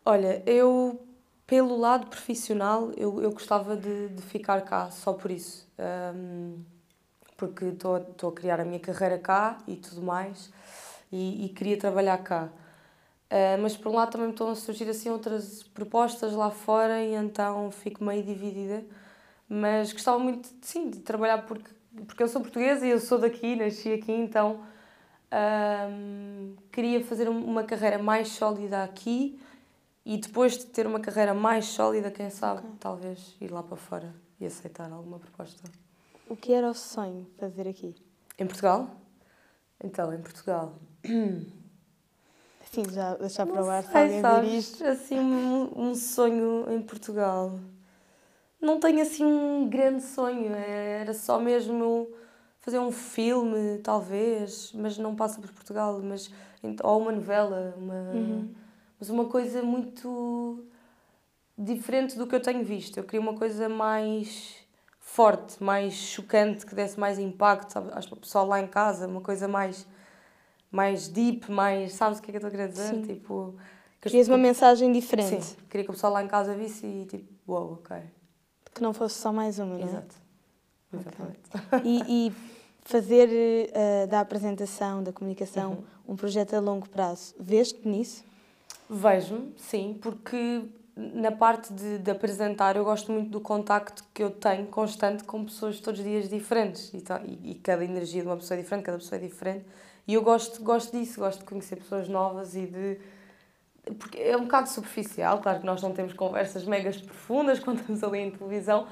Olha, eu, pelo lado profissional, eu, eu gostava de, de ficar cá, só por isso. Ahm, porque estou a criar a minha carreira cá e tudo mais, e, e queria trabalhar cá. Ah, mas por um lado também estão a surgir assim outras propostas lá fora e então fico meio dividida. Mas gostava muito, sim, de trabalhar porque, porque eu sou portuguesa e eu sou daqui, nasci aqui, então queria fazer um- uma carreira mais sólida aqui e depois de ter uma carreira mais sólida, quem sabe, Ok. talvez ir lá para fora e aceitar alguma proposta. O que era o sonho fazer aqui? Em Portugal? Então, em Portugal. Sim, já deixar para o ar se alguém sabes? isto. Assim, um, um sonho em Portugal. Não tenho assim um grande sonho. é- Era só mesmo fazer um filme, talvez, mas não passa por Portugal. Mas, ou uma novela, uma, Uhum. Mas uma coisa muito diferente do que eu tenho visto. Eu queria uma coisa mais forte, mais chocante, que desse mais impacto, sabe? Acho que o pessoal lá em casa, uma coisa mais mais deep, mais, sabes o que é que eu estou a querer dizer? Sim. Tipo, que as Querias uma mensagem diferente, Sim, queria que o pessoal lá em casa visse e tipo, uau, ok. que não fosse só mais uma, não é? Exato. Exatamente. E, e fazer eh, da apresentação, da comunicação, Uhum. um projeto a longo prazo, vês-te nisso? Vejo-me, sim, porque na parte de, de apresentar eu gosto muito do contacto que eu tenho constante com pessoas todos os dias diferentes e, tá- e, e cada energia de uma pessoa é diferente, cada pessoa é diferente e eu gosto, gosto disso, gosto de conhecer pessoas novas e de... Porque é um bocado superficial, claro que nós não temos conversas megas profundas quando estamos ali em televisão,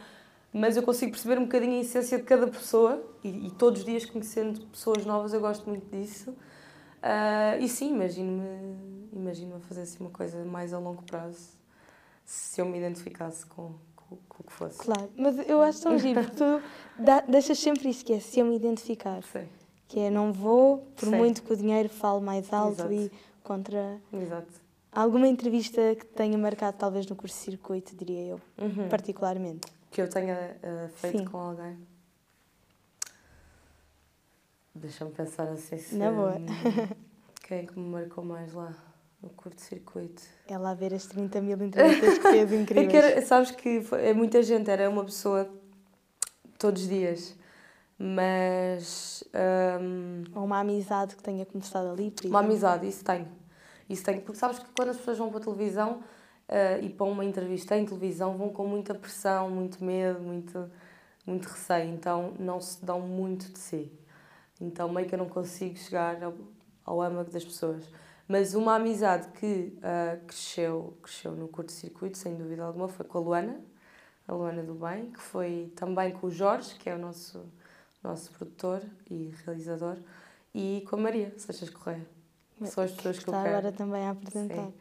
mas eu consigo perceber um bocadinho a essência de cada pessoa e, e todos os dias conhecendo pessoas novas eu gosto muito disso. Ah, e sim, imagino-me imagino fazer assim uma coisa mais a longo prazo, se eu me identificasse com, com com, o que fosse. Claro, mas eu acho tão giro, porque tu deixas sempre isso, que é se eu me identificar. Sim. Que é não vou, por muito que o dinheiro fale mais alto Exato. e contra. Exato. Alguma entrevista que tenha marcado, talvez no curso circuito, diria eu, Uhum. particularmente. Que eu tenha eh, feito Sim. com alguém. Deixa-me pensar assim se. Na boa. Quem é que me marcou mais lá no curto-circuito? Ela a ver as 30 mil entrevistas que fez É incríveis. que era, sabes que foi- é muita gente, era uma pessoa todos os dias. Mas. hum, Ou uma amizade que tenha começado ali, por Uma amizade, isso tenho. Isso tenho, porque sabes que quando as pessoas vão para a televisão eh, e para uma entrevista em televisão vão com muita pressão, muito medo, muito, muito receio, então não se dão muito de si. Então meio que eu não consigo chegar ao, ao âmago das pessoas. Mas uma amizade que eh, cresceu, cresceu no curto-circuito, sem dúvida alguma, foi com a Luana, a Luana do Bem, que foi também com o Jorge, que é o nosso, nosso produtor e realizador, e com a Maria Seixas Correia. São as pessoas que eu Está quero. agora também a apresentar. Sim.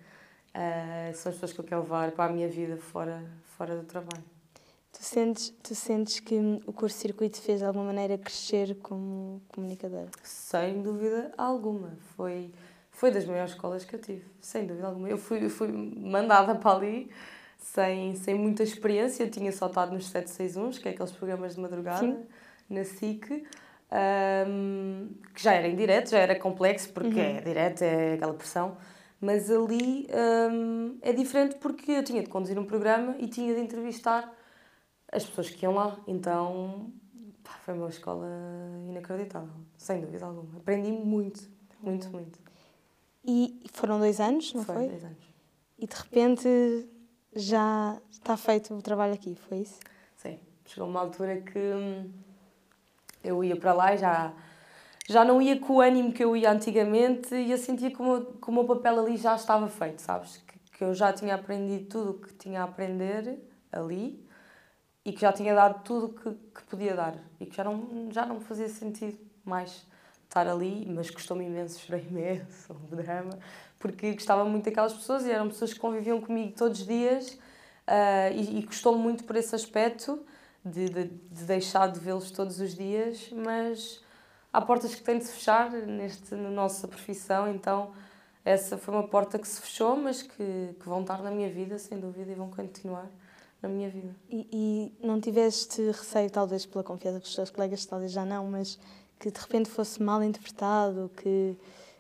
Eh, são as pessoas que eu quero levar para a minha vida fora, fora do trabalho. Tu sentes, tu sentes que o curso circuito te fez de alguma maneira crescer como comunicadora? Sem dúvida alguma. Foi, foi das maiores escolas que eu tive, sem dúvida alguma. Eu fui, eu fui mandada para ali sem, sem muita experiência. Eu tinha só estado nos 761, que é aqueles programas de madrugada, Sim. na SIC, ahm, que já era em direto, já era complexo, porque Uhum. é direto, é aquela pressão. Mas ali ahm, é diferente porque eu tinha de conduzir um programa e tinha de entrevistar as pessoas que iam lá. Então pá, foi uma escola inacreditável, sem dúvida alguma. Aprendi muito, muito, muito. E foram dois anos, não foi? 10 anos. E de repente já está feito o trabalho aqui, foi isso? Sim, chegou uma altura que hum, eu ia para lá e já, já não ia com o ânimo que eu ia antigamente e eu sentia que o meu, que o meu papel ali já estava feito, sabes? Que, que eu já tinha aprendido tudo o que tinha a aprender ali e que já tinha dado tudo o que, que podia dar. E que já não, já não fazia sentido mais estar ali, mas custou-me imenso, chorei imenso, um drama, porque gostava muito daquelas pessoas e eram pessoas que conviviam comigo todos os dias ah, e, e custou-me muito por esse aspecto de, de, de deixar de vê-los todos os dias, mas há portas que têm de se fechar neste, na nossa profissão, então essa foi uma porta que se fechou, mas que, que vão estar na minha vida, sem dúvida, e vão continuar na minha vida. E, e não tiveste receio, talvez pela confiança com os teus colegas, talvez já não, mas que de repente fosse mal interpretado, que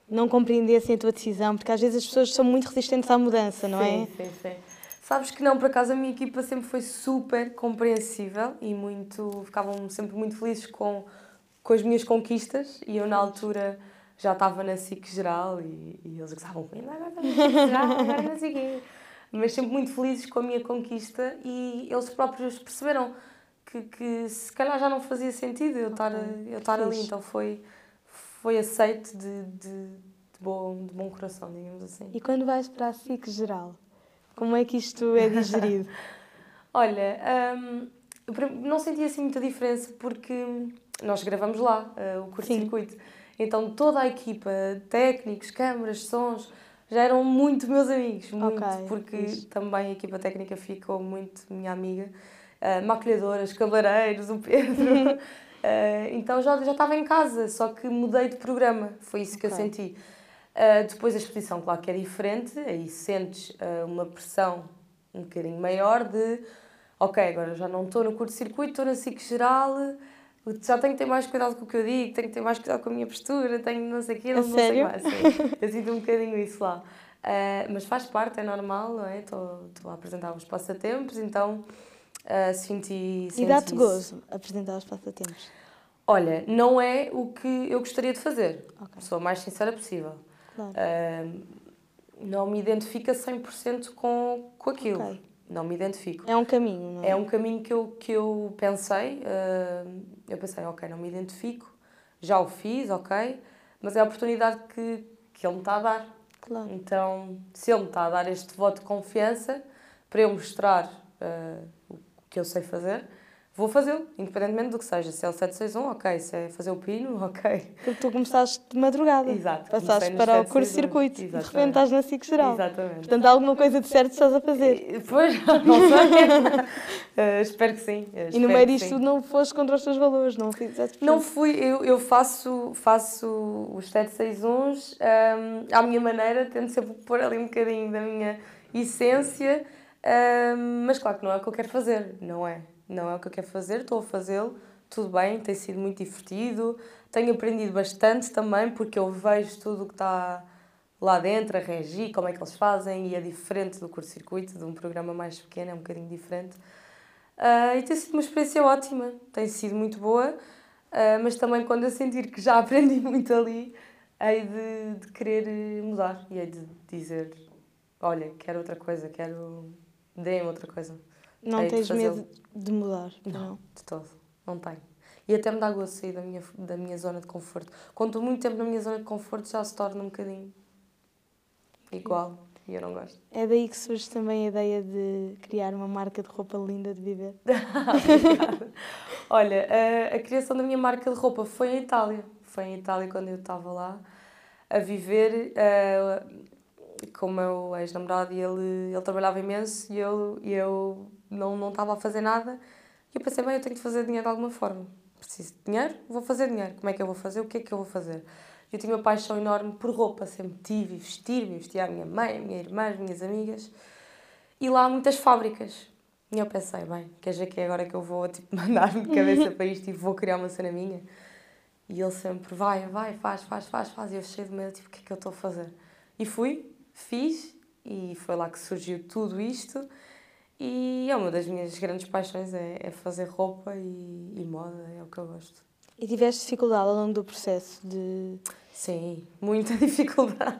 não compreendessem a tua decisão, porque às vezes as pessoas são muito resistentes à mudança, não sim, é? Sim, sim. Sabes que não, por acaso a minha equipa sempre foi super compreensível e muito, ficavam sempre muito felizes com, com as minhas conquistas e eu na altura já estava na SIC geral e, e eles gozavam comigo, agora na SIC geral, agora o quê. Mas sempre muito felizes com a minha conquista e eles próprios perceberam que, que se calhar já não fazia sentido eu estar, eu estar ali, então foi, foi aceito de, de, de, bom, de bom coração, digamos assim. E quando vais para a SIC geral, como é que isto é digerido? Olha, hum, não senti assim muita diferença porque nós gravamos lá uh, o curto-circuito. Então toda a equipa, técnicos, câmaras, sons, já eram muito meus amigos, muito, Ok, porque fixe. também a equipa técnica ficou muito minha amiga. Uh, maquilhadoras, cabeleireiros, o Pedro. Uh, então já, já estava em casa, só que mudei de programa, foi isso que eu senti. Uh, depois a exposição, claro que é diferente, aí sentes uma pressão um bocadinho maior de ok, agora já não estou no curto-circuito, estou na SIC geral, já tenho que ter mais cuidado com o que eu digo, tenho que ter mais cuidado com a minha postura, tenho não sei o quê, não, não sei mais. Sim, eu sinto um bocadinho isso lá. Uh, mas faz parte, é normal, não é? Estou a apresentar os passatempos, então uh, senti, E senti dá-te isso. gozo apresentar os passatempos? Olha, não é o que eu gostaria de fazer. Ok. Sou a mais sincera possível. Claro. Uh, não me identifica 100% com, com aquilo. Ok. Não me identifico. É um caminho, não é? É um caminho que eu, que eu pensei. uh, eu pensei, ok, não me identifico, já o fiz, ok, mas é a oportunidade que, que ele me está a dar. Claro. Então, se ele me está a dar este voto de confiança para eu mostrar uh, o que eu sei fazer, vou fazê-lo, independentemente do que seja. Se é o 761, ok. Se é fazer o pino, ok. Porque tu começaste de madrugada. Exato. Passaste para o 761. curso-circuito. e De repente estás na SIC geral. Exatamente. Portanto, há alguma coisa de certo estás a fazer. E- Pois, não sei. Eh, espero que sim. eh, E no meio disto sim. não foste contra os teus valores, não fizeste. Não fui, eu, eu faço, faço os 761 um, à minha maneira, tento sempre pôr ali um bocadinho da minha essência, um, mas claro que não é o que eu quero fazer, não é? Não é o que eu quero fazer, estou a fazê-lo, tudo bem, tem sido muito divertido, tenho aprendido bastante também, porque eu vejo tudo o que está lá dentro, a regi, como é que eles fazem, e é diferente do curso-circuito, de um programa mais pequeno, é um bocadinho diferente. Ah, e tem sido uma experiência ótima, tem sido muito boa, ah, mas também quando eu sentir que já aprendi muito ali, hei de, de querer eh, mudar e hei de dizer: olha, quero outra coisa, quero. deem-me outra coisa. Não de tens medo de mudar. Não, de todo, não tenho. E até me dá gosto sair da minha, da minha zona de conforto. Quando estou muito tempo na minha zona de conforto, já se torna um bocadinho igual e eu não gosto. É daí que surge também a ideia de criar uma marca de roupa linda de viver. Olha, a, a criação da minha marca de roupa foi em Itália. Foi em Itália quando eu estava lá a viver eh, com o meu ex-namorado e ele, ele trabalhava imenso e eu, e eu não, não estava a fazer nada. E eu pensei, bem, eu tenho de fazer dinheiro de alguma forma. Preciso de dinheiro, vou fazer dinheiro. Como é que eu vou fazer? O que é que eu vou fazer? Eu tinha uma paixão enorme por roupa, sempre tive, vestir-me, vestia a minha mãe, a minha irmã, as minhas amigas. E lá há muitas fábricas. E eu pensei, bem, quer dizer que é agora que eu vou tipo, mandar-me de cabeça para isto e vou criar uma cena minha? E ele sempre, vai, vai, faz, faz, faz, faz. E eu cheio de medo, tipo, o que é que eu estou a fazer? E fui, fiz, e foi lá que surgiu tudo isto. E é uma das minhas grandes paixões, é, é fazer roupa e, e moda, é o que eu gosto. E tiveste dificuldade ao longo do processo de. Sim, muita dificuldade.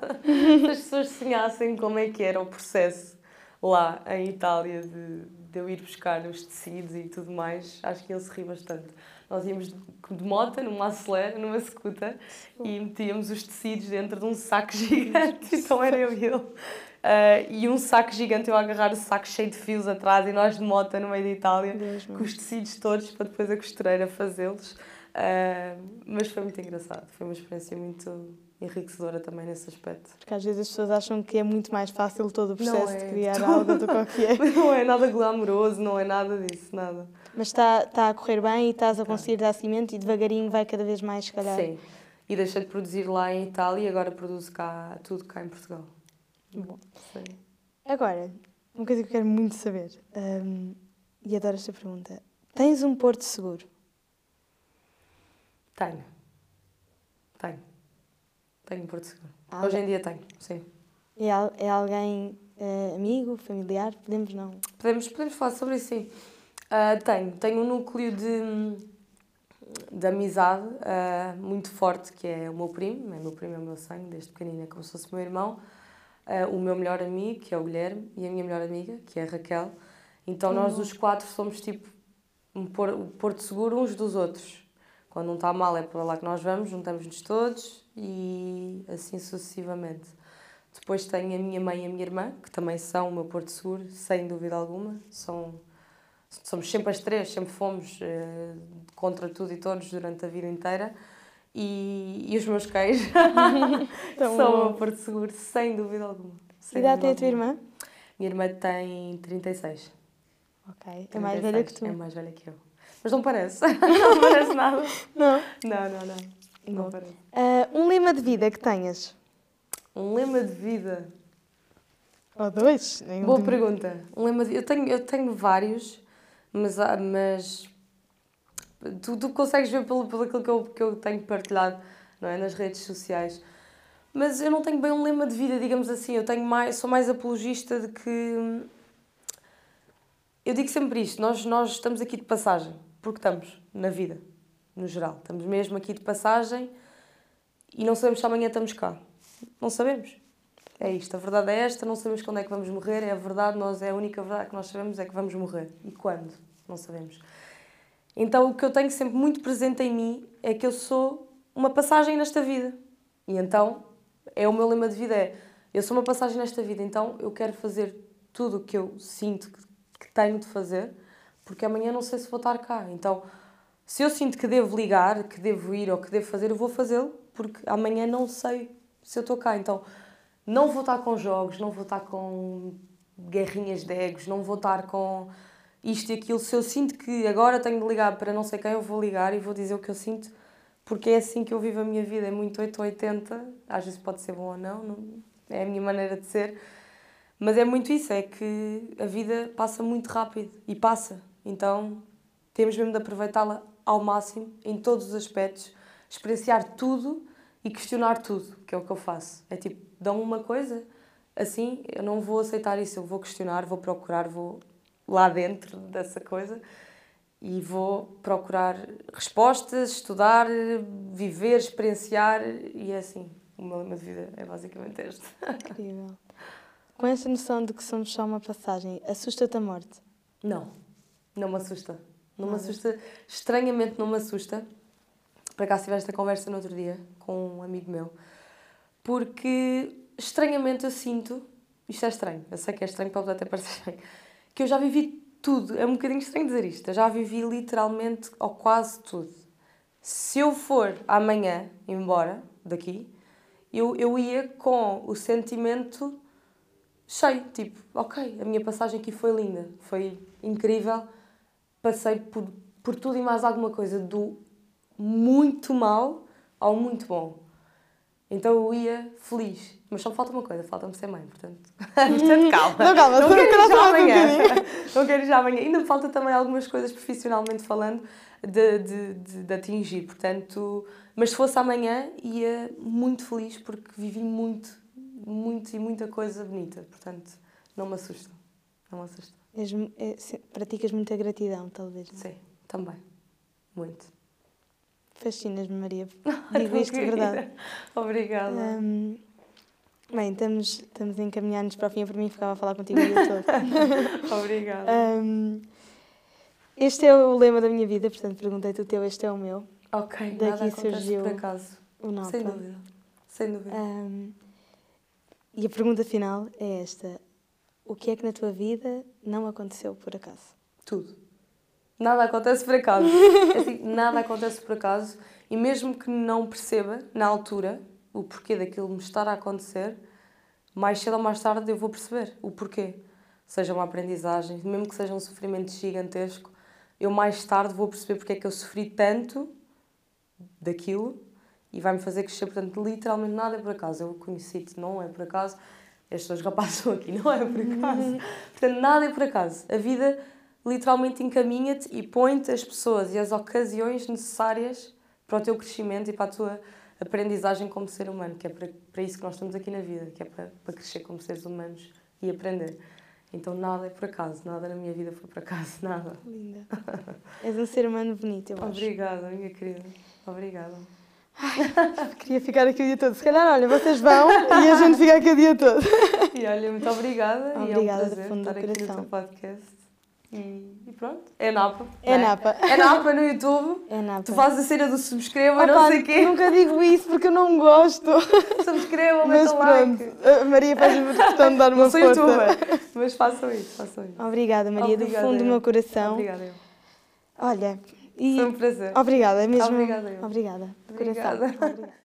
As pessoas sonhassem como é que era o processo lá em Itália de, de eu ir buscar os tecidos e tudo mais, acho que ele se ri bastante. Nós íamos de, moto, numa acelera, numa scooter, e metíamos os tecidos dentro de um saco gigante, então era eu e ele. Ah, e um saco gigante, eu a agarrar o saco cheio de fios atrás e nós de moto no meio da Itália, Deus com os tecidos todos para depois a costureira fazê-los. Ah, mas foi muito engraçado, foi uma experiência muito enriquecedora também nesse aspecto. Porque às vezes as pessoas acham que é muito mais fácil todo o processo é. de criar algo do que é. Não é nada glamouroso, não é nada disso, nada. Mas está está a correr bem e estás a conseguir dar cimento e devagarinho vai cada vez mais, se calhar. Sim. E deixei de produzir lá em Itália e agora produzo cá, tudo cá em Portugal. Bom. Sim. Agora, uma coisa que eu quero muito saber, hum, e adoro esta pergunta: tens um porto seguro? Tenho. Tenho. Tenho um Porto Seguro. Ah, Hoje em dia tenho, sim. É, é alguém eh, amigo, familiar? Podemos não. Podemos, podemos falar sobre isso, sim. Ah, tenho. Tenho um núcleo de, de amizade ah, muito forte, que é o meu primo. É o meu primo, é o meu sangue, desde pequenino, é como se fosse meu irmão. Ah, o meu melhor amigo, que é o Guilherme, e a minha melhor amiga, que é a Raquel. Então nós os quatro somos tipo um porto seguro uns dos outros. Quando um está mal é para lá que nós vamos, juntamos-nos todos e assim sucessivamente. Depois tenho a minha mãe e a minha irmã, que também são o meu porto seguro, sem dúvida alguma. São, somos sempre as três, sempre fomos eh, contra tudo e todos durante a vida inteira. E, e os meus cães Tão são o meu porto seguro, sem dúvida alguma. Que Sem idade tem a dúvida tua irmã? Minha irmã tem 36. Ok, é mais velha que tu. 36, É mais velha que eu. Mas não parece. não parece nada. Não. Não, não, não. Não Bom. parece. Ah, um lema de vida que tenhas? Um lema de vida. Ou dois? Boa pergunta. Um lema de... eu, tenho, eu tenho vários, mas, mas tu, tu consegues ver pelo, pelo aquilo que eu, que eu tenho partilhado não é? nas redes sociais. Mas eu não tenho bem um lema de vida, digamos assim. Eu tenho mais, sou mais apologista de que. Eu digo sempre isto: nós, nós estamos aqui de passagem, porque estamos na vida, no geral. Estamos mesmo aqui de passagem e não sabemos se amanhã estamos cá. Não sabemos. É isto, a verdade é esta, não sabemos quando é que vamos morrer, é a verdade, nós, é a única verdade que nós sabemos é que vamos morrer. E quando? Não sabemos. Então o que eu tenho sempre muito presente em mim é que eu sou uma passagem nesta vida. E então, é o meu lema de vida é, eu sou uma passagem nesta vida, então eu quero fazer tudo o que eu sinto que, tenho de fazer, porque amanhã não sei se vou estar cá. Então, se eu sinto que devo ligar, que devo ir ou que devo fazer, eu vou fazê-lo, porque amanhã não sei se eu estou cá. Então, não vou estar com jogos, não vou estar com guerrinhas de egos, não vou estar com isto e aquilo. Se eu sinto que agora tenho de ligar para não sei quem, eu vou ligar e vou dizer o que eu sinto, porque é assim que eu vivo a minha vida. É muito 8 ou 80, às vezes pode ser bom ou não, não é a minha maneira de ser. Mas é muito isso, é que a vida passa muito rápido e passa. Então temos mesmo de aproveitá-la ao máximo, em todos os aspectos, experienciar tudo e questionar tudo, que é o que eu faço. É tipo, dão uma coisa, assim, eu não vou aceitar isso, eu vou questionar, vou procurar, vou lá dentro dessa coisa e vou procurar respostas, estudar, viver, experienciar e é assim. O meu lema de vida é basicamente este. Incrível. Com essa noção de que somos só uma passagem, assusta-te a morte? Não, não me assusta. Não me assusta, estranhamente não me assusta. Por acaso tive esta conversa no outro dia com um amigo meu, porque estranhamente eu sinto, isto é estranho, eu sei que é estranho, pode até parecer estranho, que eu já vivi tudo. É um bocadinho estranho dizer isto, eu já vivi literalmente ou quase tudo. Se eu for amanhã embora daqui, eu, eu ia com o sentimento cheio, tipo, ok, a minha passagem aqui foi linda, foi incrível, passei por, por tudo e mais alguma coisa, do muito mal ao muito bom. Então eu ia feliz. Mas só falta uma coisa, falta-me ser mãe, portanto. portanto, calma. Não, calma, não quero ir já um amanhã. não quero ir já amanhã. Ainda me falta também algumas coisas profissionalmente falando de, de, de, de atingir. Portanto, mas se fosse amanhã, ia muito feliz porque vivi muito, muito e muita coisa bonita. Portanto, não me assusta. Não me assusta. És, é, se- praticas muita gratidão, talvez. não é? Sim, também. Muito. Fascinas-me, Maria. Digo isto de verdade. Obrigada. Hum, bem, estamos, estamos a encaminhar-nos para o fim. Para mim, ficava a falar contigo o dia todo. Obrigada. Hum, este é o lema da minha vida, portanto, perguntei-te o teu, este é o meu. ok, daqui nada surgiu por acaso. O Napa. Sem dúvida. Sem dúvida. Hum, e a pergunta final é esta: O que é que na tua vida não aconteceu por acaso? Tudo. Nada acontece por acaso. É assim, nada acontece por acaso. E mesmo que não perceba, na altura, o porquê daquilo me estar a acontecer, mais cedo ou mais tarde eu vou perceber o porquê. Seja uma aprendizagem, mesmo que seja um sofrimento gigantesco, eu mais tarde vou perceber porque é que eu sofri tanto daquilo e vai-me fazer crescer. Portanto, literalmente nada é por acaso. Eu conheci-te, não é por acaso. Estes dois rapazes estão aqui, não é por acaso. Portanto, nada é por acaso. A vida literalmente encaminha-te e põe-te as pessoas e as ocasiões necessárias para o teu crescimento e para a tua aprendizagem como ser humano, que é para, para isso que nós estamos aqui na vida, que é para, para crescer como seres humanos e aprender. Então nada é por acaso, nada na minha vida foi por acaso, nada. Linda. És um ser humano bonito, eu acho. Obrigada, minha querida. Obrigada. Queria ficar aqui o dia todo. Se calhar, olha, vocês vão e a gente fica aqui o dia todo. E olha, muito obrigada. e é um Obrigada prazer estar aqui no teu podcast. E, e pronto, é Napa. É não Napa. É Napa no YouTube. É nada. Tu fazes a cena do subscreva, não sei o quê. Nunca digo isso porque eu não gosto. Subscrevam, Mas metam pronto, like. a Maria faz-me questão de dar uma Não sou força. youtuber, mas façam isso, façam isso. Obrigada, Maria, do Obrigada, fundo do eu. meu coração. Obrigada, eu. Olha, e Foi um prazer. obrigada, é mesmo. Obrigada, eu. Obrigada. Obrigada.